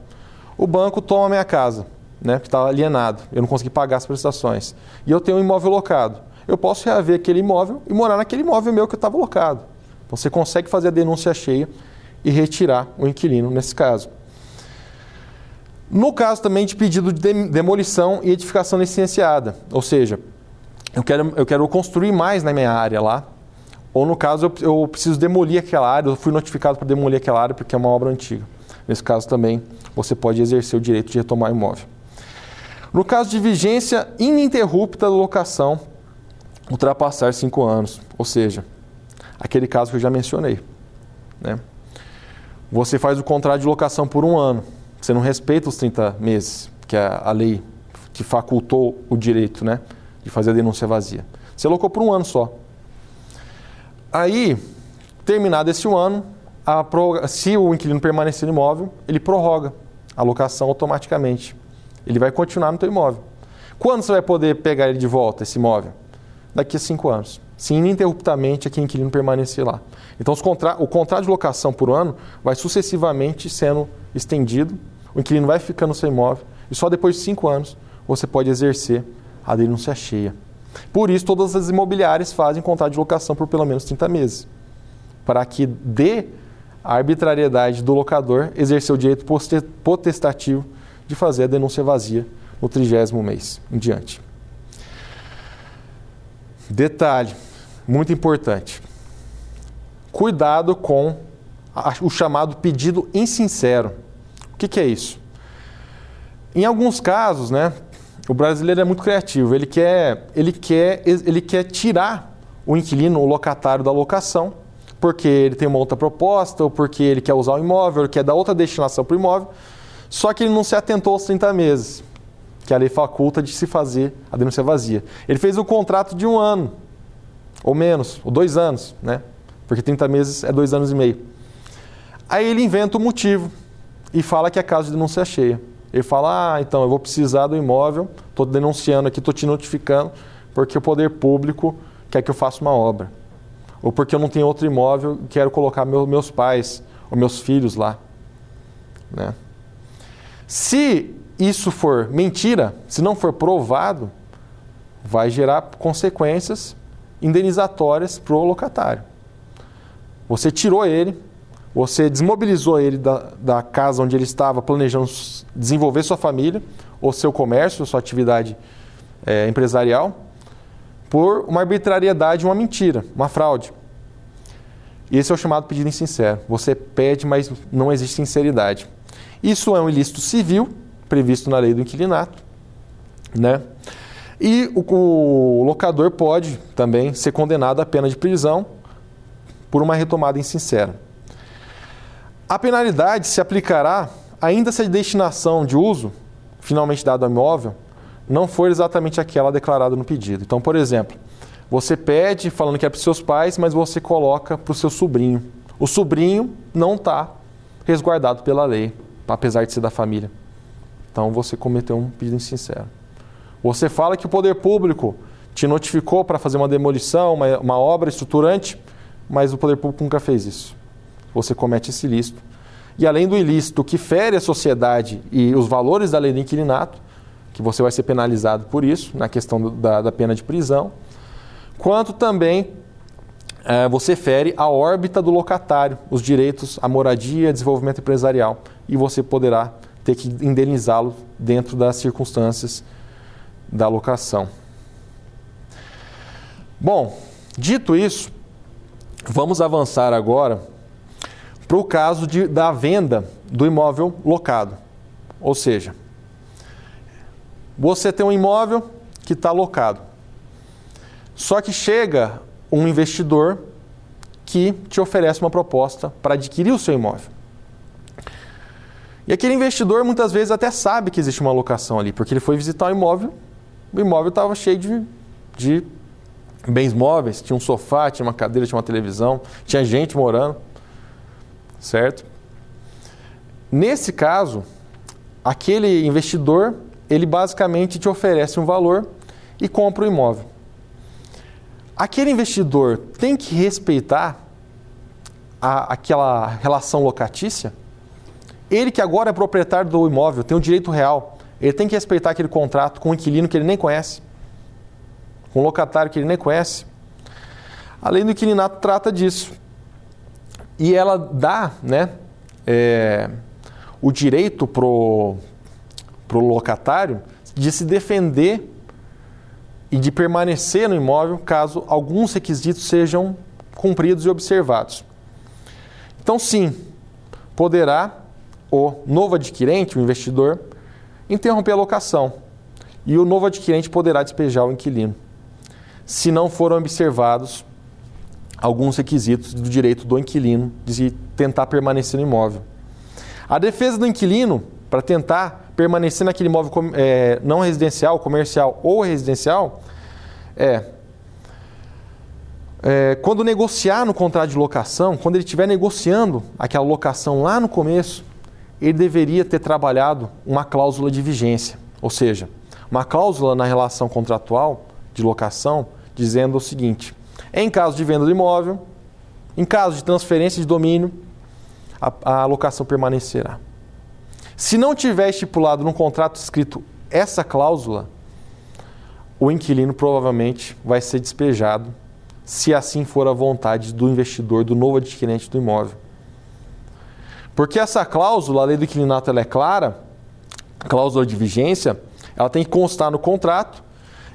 O banco toma minha casa, né, que está alienado, eu não consegui pagar as prestações. E eu tenho um imóvel locado. Eu posso reaver aquele imóvel e morar naquele imóvel meu que estava locado. Então você consegue fazer a denúncia cheia e retirar o inquilino nesse caso. No caso também de pedido de demolição e edificação licenciada, ou seja, eu quero, eu quero construir mais na minha área lá, ou no caso eu, eu preciso demolir aquela área, eu fui notificado para demolir aquela área porque é uma obra antiga. Nesse caso também você pode exercer o direito de retomar o imóvel. No caso de vigência ininterrupta da locação, ultrapassar cinco anos, ou seja, aquele caso que eu já mencionei. Né? Você faz o contrato de locação por um ano você não respeita os 30 meses, que é a lei que facultou o direito né, de fazer a denúncia vazia. Você locou por um ano só. Aí, terminado esse um ano, se o inquilino permanecer no imóvel, ele prorroga a locação automaticamente. Ele vai continuar no teu imóvel. Quando você vai poder pegar ele de volta, esse imóvel? Daqui a cinco anos. Se ininterruptamente aquele inquilino permanecer lá. Então, contra... o contrato de locação por ano vai sucessivamente sendo estendido o inquilino vai ficar no seu imóvel e só depois de cinco anos você pode exercer a denúncia cheia. Por isso, todas as imobiliárias fazem contrato de locação por pelo menos 30 meses, para que dê a arbitrariedade do locador exercer o direito potestativo de fazer a denúncia vazia no trigésimo mês em diante. Detalhe muito importante: cuidado com o chamado pedido insincero. O que, que é isso? Em alguns casos, né, o brasileiro é muito criativo. Ele quer, ele quer, ele quer tirar o inquilino, o locatário da locação, porque ele tem uma outra proposta, ou porque ele quer usar o imóvel, ou quer dar outra destinação para o imóvel. Só que ele não se atentou aos 30 meses, que a lei faculta de se fazer a denúncia vazia. Ele fez um contrato de um ano, ou menos, ou dois anos, né? Porque 30 meses é dois anos e meio. Aí ele inventa o um motivo e fala que é caso de denúncia cheia. Ele fala: ah, então eu vou precisar do imóvel, estou denunciando aqui, estou te notificando, porque o poder público quer que eu faça uma obra. Ou porque eu não tenho outro imóvel e quero colocar meu, meus pais ou meus filhos lá. Né? Se isso for mentira, se não for provado, vai gerar consequências indenizatórias para o locatário. Você tirou ele, você desmobilizou ele da, da casa onde ele estava planejando desenvolver sua família, ou seu comércio, sua atividade é, empresarial, por uma arbitrariedade, uma mentira, uma fraude. Esse é o chamado pedido insincero. Você pede, mas não existe sinceridade. Isso é um ilícito civil, previsto na lei do inquilinato, né? E o, o locador pode também ser condenado à pena de prisão por uma retomada insincera. A penalidade se aplicará ainda se a destinação de uso finalmente dada ao imóvel não for exatamente aquela declarada no pedido. Então, por exemplo, você pede falando que é para os seus pais, mas você coloca para o seu sobrinho. O sobrinho não está resguardado pela lei, apesar de ser da família. Então você cometeu um pedido insincero. Você fala que o poder público te notificou para fazer uma demolição, uma, uma obra estruturante, mas o poder público nunca fez isso você comete esse ilícito. E além do ilícito que fere a sociedade e os valores da lei do inquilinato, que você vai ser penalizado por isso, na questão do, da, da, pena de prisão, quanto também é, você fere a órbita do locatário, os direitos à moradia, desenvolvimento empresarial, e você poderá ter que indenizá-lo dentro das circunstâncias da locação. Bom, dito isso, vamos avançar agora para o caso de, da venda do imóvel locado. Ou seja, você tem um imóvel que está locado. Só que chega um investidor que te oferece uma proposta para adquirir o seu imóvel. E aquele investidor muitas vezes até sabe que existe uma locação ali, porque ele foi visitar o imóvel, o imóvel estava cheio de, de bens móveis, tinha um sofá, tinha uma cadeira, tinha uma televisão, tinha gente morando certo? Nesse caso, aquele investidor, ele basicamente te oferece um valor e compra o imóvel. Aquele investidor tem que respeitar a, aquela relação locatícia? Ele que agora é proprietário do imóvel, tem o direito real, ele tem que respeitar aquele contrato com um inquilino que ele nem conhece, com um locatário que ele nem conhece. A lei do inquilinato trata disso e ela dá né, é, o direito para o locatário de se defender e de permanecer no imóvel caso alguns requisitos sejam cumpridos e observados. Então, sim, poderá o novo adquirente, o investidor, interromper a locação e o novo adquirente poderá despejar o inquilino, se não foram observados alguns requisitos do direito do inquilino de tentar permanecer no imóvel. A defesa do inquilino, para tentar permanecer naquele imóvel é, não residencial, comercial ou residencial, é, é, quando negociar no contrato de locação, quando ele estiver negociando aquela locação lá no começo, ele deveria ter trabalhado uma cláusula de vigência, ou seja, uma cláusula na relação contratual de locação dizendo o seguinte: em caso de venda do imóvel, em caso de transferência de domínio, a, a alocação permanecerá. Se não tiver estipulado no contrato escrito essa cláusula, o inquilino provavelmente vai ser despejado, se assim for a vontade do investidor, do novo adquirente do imóvel. Porque essa cláusula, a lei do inquilinato, ela é clara, cláusula de vigência, ela tem que constar no contrato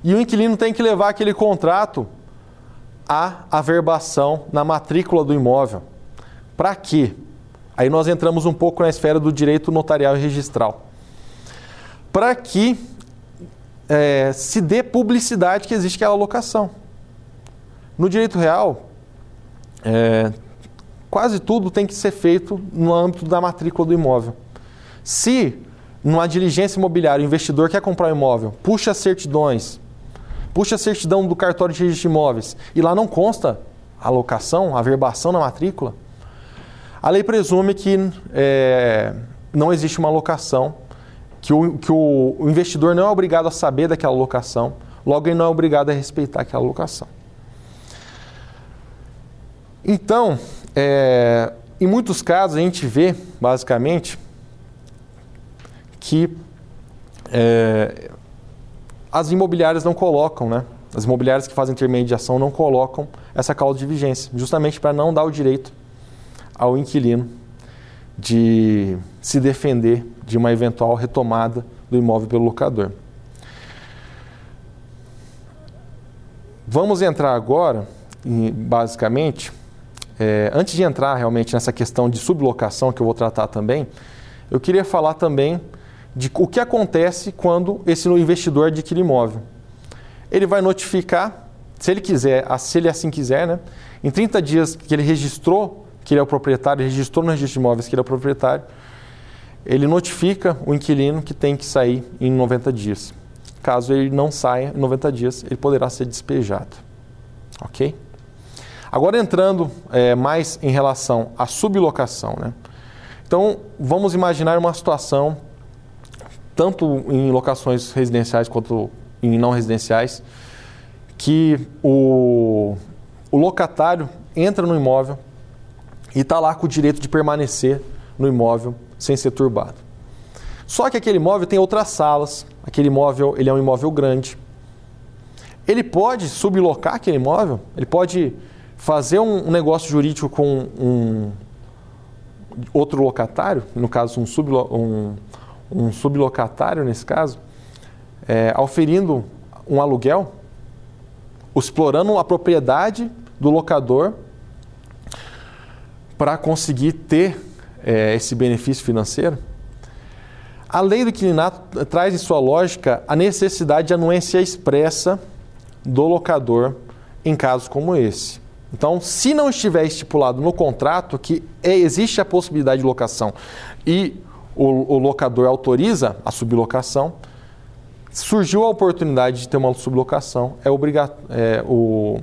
e o inquilino tem que levar aquele contrato à averbação na matrícula do imóvel. Para quê? Aí nós entramos um pouco na esfera do direito notarial e registral. Para que é, se dê publicidade que existe aquela locação. No direito real, é, quase tudo tem que ser feito no âmbito da matrícula do imóvel. Se numa diligência imobiliária o investidor quer comprar um imóvel, puxa certidões, puxa a certidão do cartório de registro de imóveis e lá não consta a locação, a verbação na matrícula, a lei presume que é, não existe uma locação, que, o, que o, investidor não é obrigado a saber daquela locação, logo ele não é obrigado a respeitar aquela locação. Então, é, em muitos casos a gente vê, basicamente, que é, as imobiliárias não colocam, né? As imobiliárias que fazem intermediação não colocam essa causa de vigência, justamente para não dar o direito ao inquilino de se defender de uma eventual retomada do imóvel pelo locador. Vamos entrar agora, basicamente, é, antes de entrar realmente nessa questão de sublocação que eu vou tratar também, eu queria falar também de o que acontece quando esse investidor adquire imóvel. Ele vai notificar, se ele quiser, se ele assim quiser, né, em 30 dias que ele registrou que ele é o proprietário, registrou no registro de imóveis que ele é o proprietário, ele notifica o inquilino que tem que sair em 90 dias. Caso ele não saia em 90 dias, ele poderá ser despejado. Ok? Agora entrando é, mais em relação à sublocação. Né? Então, vamos imaginar uma situação, tanto em locações residenciais quanto em não residenciais, que o, o locatário entra no imóvel e está lá com o direito de permanecer no imóvel sem ser turbado. Só que aquele imóvel tem outras salas, aquele imóvel ele é um imóvel grande. Ele pode sublocar aquele imóvel, ele pode fazer um, negócio jurídico com um outro locatário, no caso um, sublo, um, um sublocatário nesse caso, é, auferindo um aluguel, explorando a propriedade do locador para conseguir ter é, esse benefício financeiro? A lei do inquilinato traz em sua lógica a necessidade de anuência expressa do locador em casos como esse. Então, se não estiver estipulado no contrato que é, existe a possibilidade de locação e o, o locador autoriza a sublocação, surgiu a oportunidade de ter uma sublocação, é obrigatório, é, o,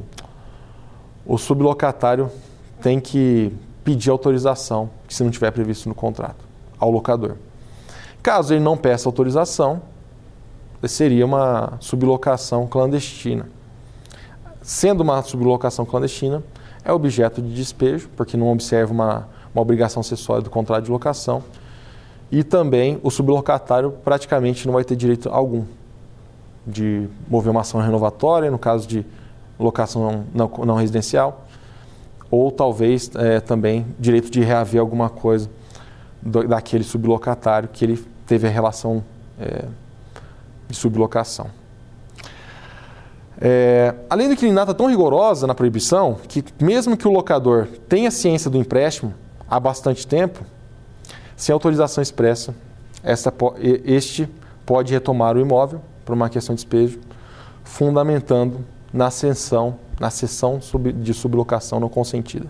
o sublocatário tem que pedir autorização, se não tiver previsto no contrato, ao locador. Caso ele não peça autorização, seria uma sublocação clandestina. Sendo uma sublocação clandestina, é objeto de despejo, porque não observa uma, uma obrigação acessória do contrato de locação. E também o sublocatário praticamente não vai ter direito algum de mover uma ação renovatória, no caso de locação não, não residencial, ou talvez é, também direito de reaver alguma coisa do, daquele sublocatário que ele teve a relação é, de sublocação. É, a lei do inquilinato é tão rigorosa na proibição que, mesmo que o locador tenha ciência do empréstimo há bastante tempo, sem autorização expressa, essa, este pode retomar o imóvel por uma questão de despejo, fundamentando na ascensão na sessão de sublocação não consentida.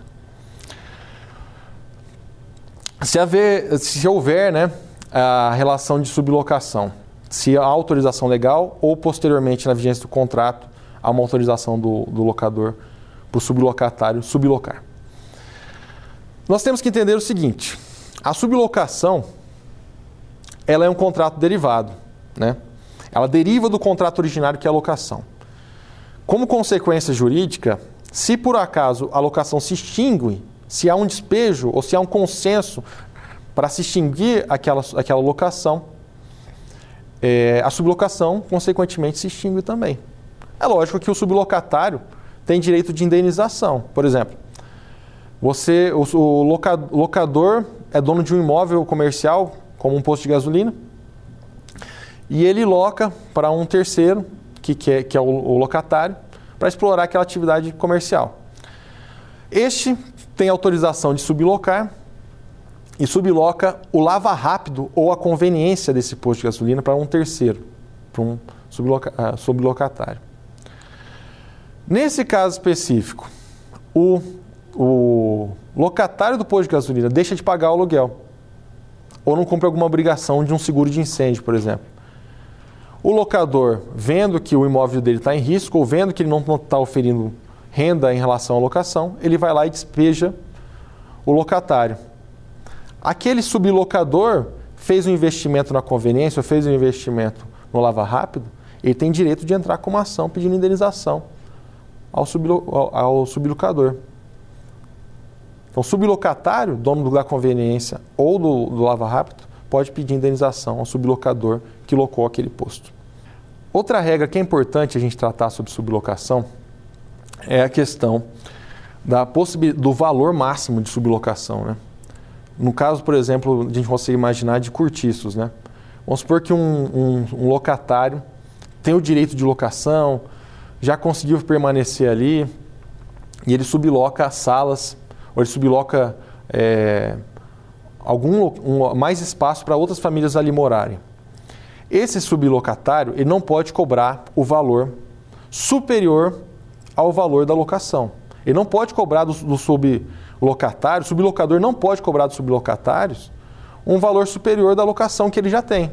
Se, haver, se houver né, a relação de sublocação, se há autorização legal ou posteriormente na vigência do contrato há uma autorização do, do locador para o sublocatário sublocar. Nós temos que entender o seguinte: a sublocação ela é um contrato derivado, né? Ela deriva do contrato originário que é a locação. Como consequência jurídica, se por acaso a locação se extingue, se há um despejo ou se há um consenso para se extinguir aquela, aquela locação, é, a sublocação, consequentemente, se extingue também. É lógico que o sublocatário tem direito de indenização. Por exemplo, você, o, o locador é dono de um imóvel comercial, como um posto de gasolina, e ele loca para um terceiro, que, que, é, que é o, o locatário, para explorar aquela atividade comercial. Este tem autorização de sublocar e subloca o lava rápido ou a conveniência desse posto de gasolina para um terceiro, para um subloca, uh, sublocatário. Nesse caso específico, o, o locatário do posto de gasolina deixa de pagar o aluguel ou não cumpre alguma obrigação de um seguro de incêndio, por exemplo. O locador, vendo que o imóvel dele está em risco ou vendo que ele não está oferindo renda em relação à locação, ele vai lá e despeja o locatário. Aquele sublocador fez um investimento na conveniência ou fez um investimento no Lava Rápido, ele tem direito de entrar com uma ação pedindo indenização ao, sublo ao, ao sublocador. Então, sublocatário, dono da conveniência ou do, do Lava Rápido, pode pedir indenização ao sublocador que locou aquele posto. Outra regra que é importante a gente tratar sobre sublocação é a questão da do valor máximo de sublocação. Né? No caso, por exemplo, a gente consegue imaginar de curtiços. Né? Vamos supor que um, um, um locatário tem o direito de locação, já conseguiu permanecer ali e ele subloca salas, ou ele subloca é, algum um, mais espaço para outras famílias ali morarem. Esse sublocatário ele não pode cobrar o valor superior ao valor da locação. Ele não pode cobrar do, do sublocatário, o sublocador não pode cobrar dos sublocatários um valor superior da locação que ele já tem.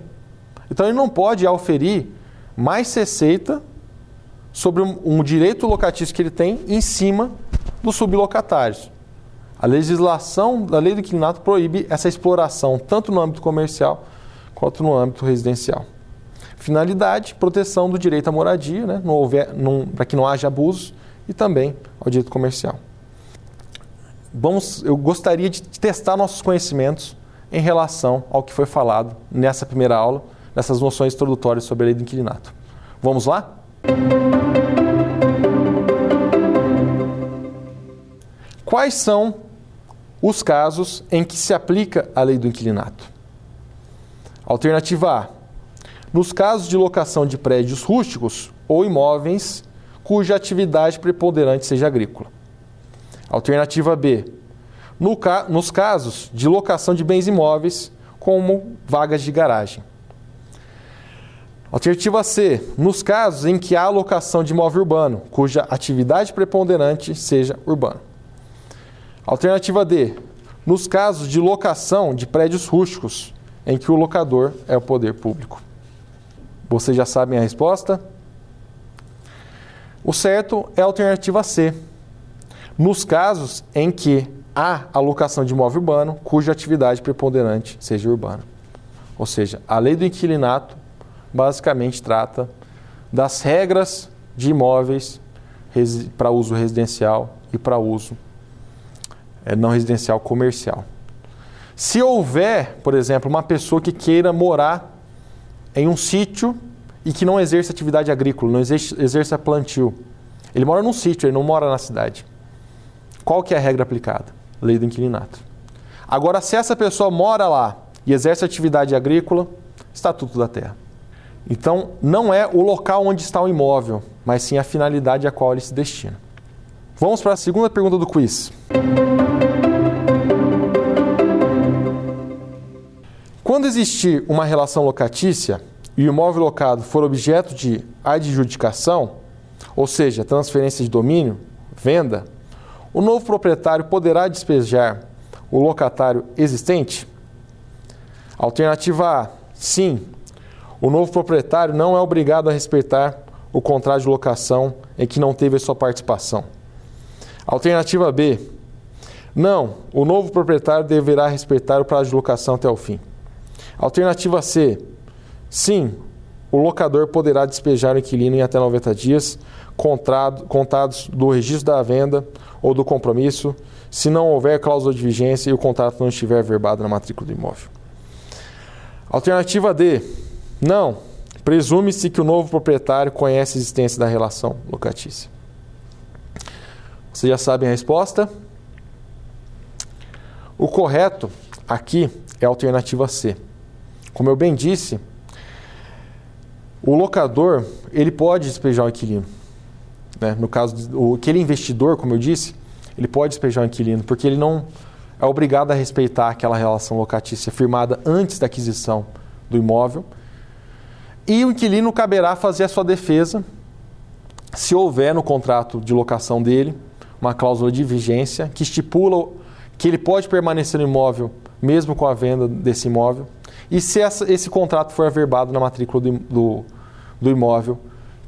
Então ele não pode auferir mais receita sobre um, um direito locatício que ele tem em cima dos sublocatários. A legislação da lei do inquilinato proíbe essa exploração tanto no âmbito comercial quanto no âmbito residencial. Finalidade, proteção do direito à moradia, né, para que não haja abusos, e também ao direito comercial. Vamos, eu gostaria de testar nossos conhecimentos em relação ao que foi falado nessa primeira aula, nessas noções introdutórias sobre a lei do inquilinato. Vamos lá? Quais são os casos em que se aplica a lei do inquilinato. Alternativa A. Nos casos de locação de prédios rústicos ou imóveis cuja atividade preponderante seja agrícola. Alternativa B. No ca nos casos de locação de bens imóveis, como vagas de garagem. Alternativa C. Nos casos em que há alocação de imóvel urbano, cuja atividade preponderante seja urbana. Alternativa D. Nos casos de locação de prédios rústicos, em que o locador é o poder público. Vocês já sabem a resposta? O certo é a alternativa C. Nos casos em que há alocação de imóvel urbano cuja atividade preponderante seja urbana. Ou seja, a lei do inquilinato basicamente trata das regras de imóveis para uso residencial e para uso é, não residencial comercial. Se houver, por exemplo, uma pessoa que queira morar em um sítio e que não exerça atividade agrícola, não exerça plantio, ele mora num sítio, ele não mora na cidade. Qual que é a regra aplicada? Lei do inquilinato. Agora, se essa pessoa mora lá e exerce atividade agrícola, Estatuto da Terra. Então, não é o local onde está o imóvel, mas sim a finalidade a qual ele se destina. Vamos para a segunda pergunta do quiz. Quando existir uma relação locatícia e o imóvel locado for objeto de adjudicação, ou seja, transferência de domínio, venda, o novo proprietário poderá despejar o locatário existente? Alternativa A: sim. O novo proprietário não é obrigado a respeitar o contrato de locação em que não teve a sua participação. Alternativa B: não, o novo proprietário deverá respeitar o prazo de locação até o fim. Alternativa C: sim, o locador poderá despejar o inquilino em até 90 dias contados do registro da venda ou do compromisso, se não houver cláusula de vigência e o contrato não estiver verbado na matrícula do imóvel. Alternativa D. Não. Presume-se que o novo proprietário conhece a existência da relação locatícia. Vocês já sabem a resposta? O correto aqui é a alternativa C. Como eu bem disse, o locador ele pode despejar o inquilino. Né? No caso, do, aquele investidor, como eu disse, ele pode despejar o inquilino, porque ele não é obrigado a respeitar aquela relação locatícia firmada antes da aquisição do imóvel. E o inquilino caberá fazer a sua defesa se houver no contrato de locação dele uma cláusula de vigência que estipula que ele pode permanecer no imóvel mesmo com a venda desse imóvel. E se essa, esse contrato for averbado na matrícula do, do, do, imóvel,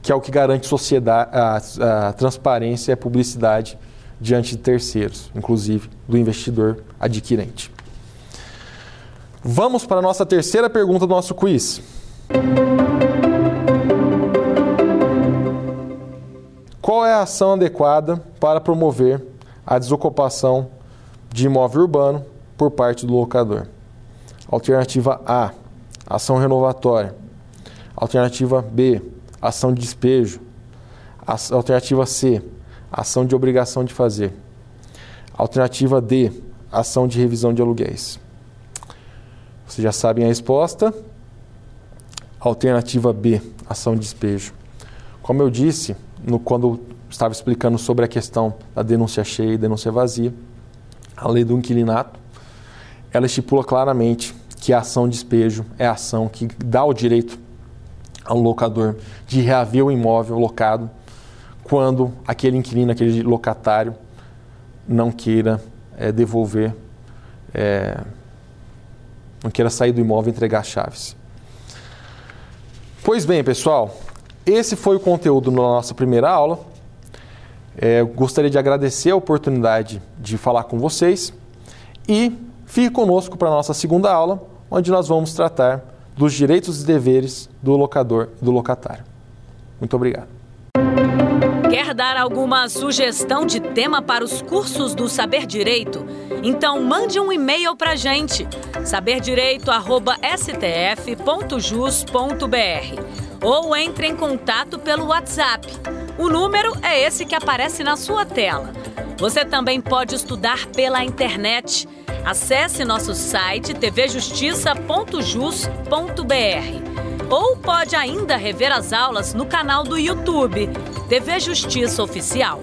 que é o que garante sociedade, a, a transparência e a publicidade diante de terceiros, inclusive do investidor adquirente. Vamos para a nossa terceira pergunta do nosso quiz. Qual é a ação adequada para promover a desocupação de imóvel urbano por parte do locador? Alternativa A, ação renovatória. Alternativa B, ação de despejo. Alternativa C, ação de obrigação de fazer. Alternativa D, ação de revisão de aluguéis. Vocês já sabem a resposta. Alternativa B, ação de despejo. Como eu disse, no, quando estava explicando sobre a questão da denúncia cheia e denúncia vazia, a lei do inquilinato, ela estipula claramente que a ação de despejo é a ação que dá o direito ao locador de reaver o imóvel locado quando aquele inquilino, aquele locatário, não queira é, devolver, é, não queira sair do imóvel e entregar as chaves. Pois bem, pessoal, esse foi o conteúdo da nossa primeira aula. É, gostaria de agradecer a oportunidade de falar com vocês e fique conosco para a nossa segunda aula, onde nós vamos tratar dos direitos e deveres do locador e do locatário. Muito obrigado. Quer dar alguma sugestão de tema para os cursos do Saber Direito? Então mande um e-mail para a gente, saberdireito@stf.jus.br ou entre em contato pelo WhatsApp. O número é esse que aparece na sua tela. Você também pode estudar pela internet. Acesse nosso site tvjustiça.jus.br ou pode ainda rever as aulas no canal do YouTube TV Justiça Oficial.